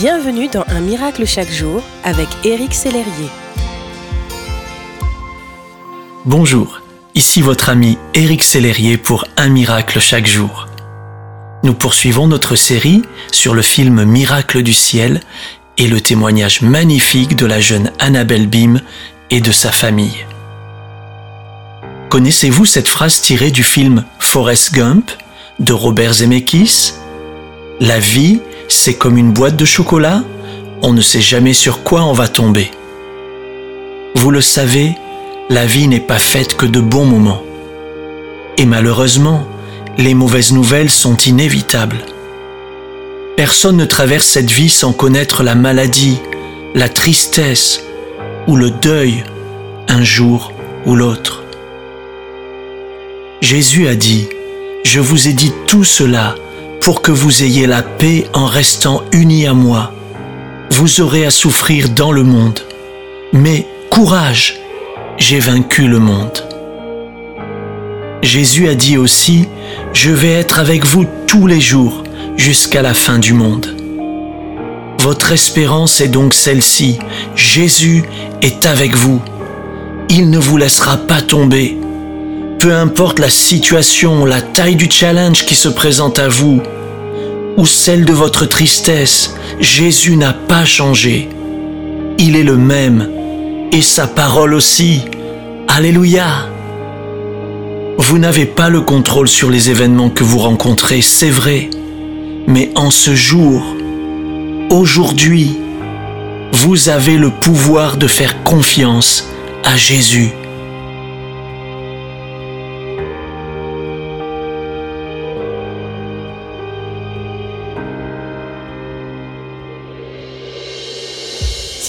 Bienvenue dans Un miracle chaque jour avec Éric Sellerier. Bonjour, ici votre ami Éric Sellerier pour Un miracle chaque jour. Nous poursuivons notre série sur le film Miracle du ciel et le témoignage magnifique de la jeune Annabelle Bim et de sa famille. Connaissez-vous cette phrase tirée du film Forrest Gump de Robert Zemeckis? La vie c'est comme une boîte de chocolat, on ne sait jamais sur quoi on va tomber. Vous le savez, la vie n'est pas faite que de bons moments. Et malheureusement, les mauvaises nouvelles sont inévitables. Personne ne traverse cette vie sans connaître la maladie, la tristesse ou le deuil un jour ou l'autre. Jésus a dit, Je vous ai dit tout cela pour que vous ayez la paix en restant unis à moi. Vous aurez à souffrir dans le monde, mais courage, j'ai vaincu le monde. Jésus a dit aussi, je vais être avec vous tous les jours jusqu'à la fin du monde. Votre espérance est donc celle-ci, Jésus est avec vous. Il ne vous laissera pas tomber. Peu importe la situation, la taille du challenge qui se présente à vous, ou celle de votre tristesse, Jésus n'a pas changé. Il est le même, et sa parole aussi. Alléluia. Vous n'avez pas le contrôle sur les événements que vous rencontrez, c'est vrai. Mais en ce jour, aujourd'hui, vous avez le pouvoir de faire confiance à Jésus.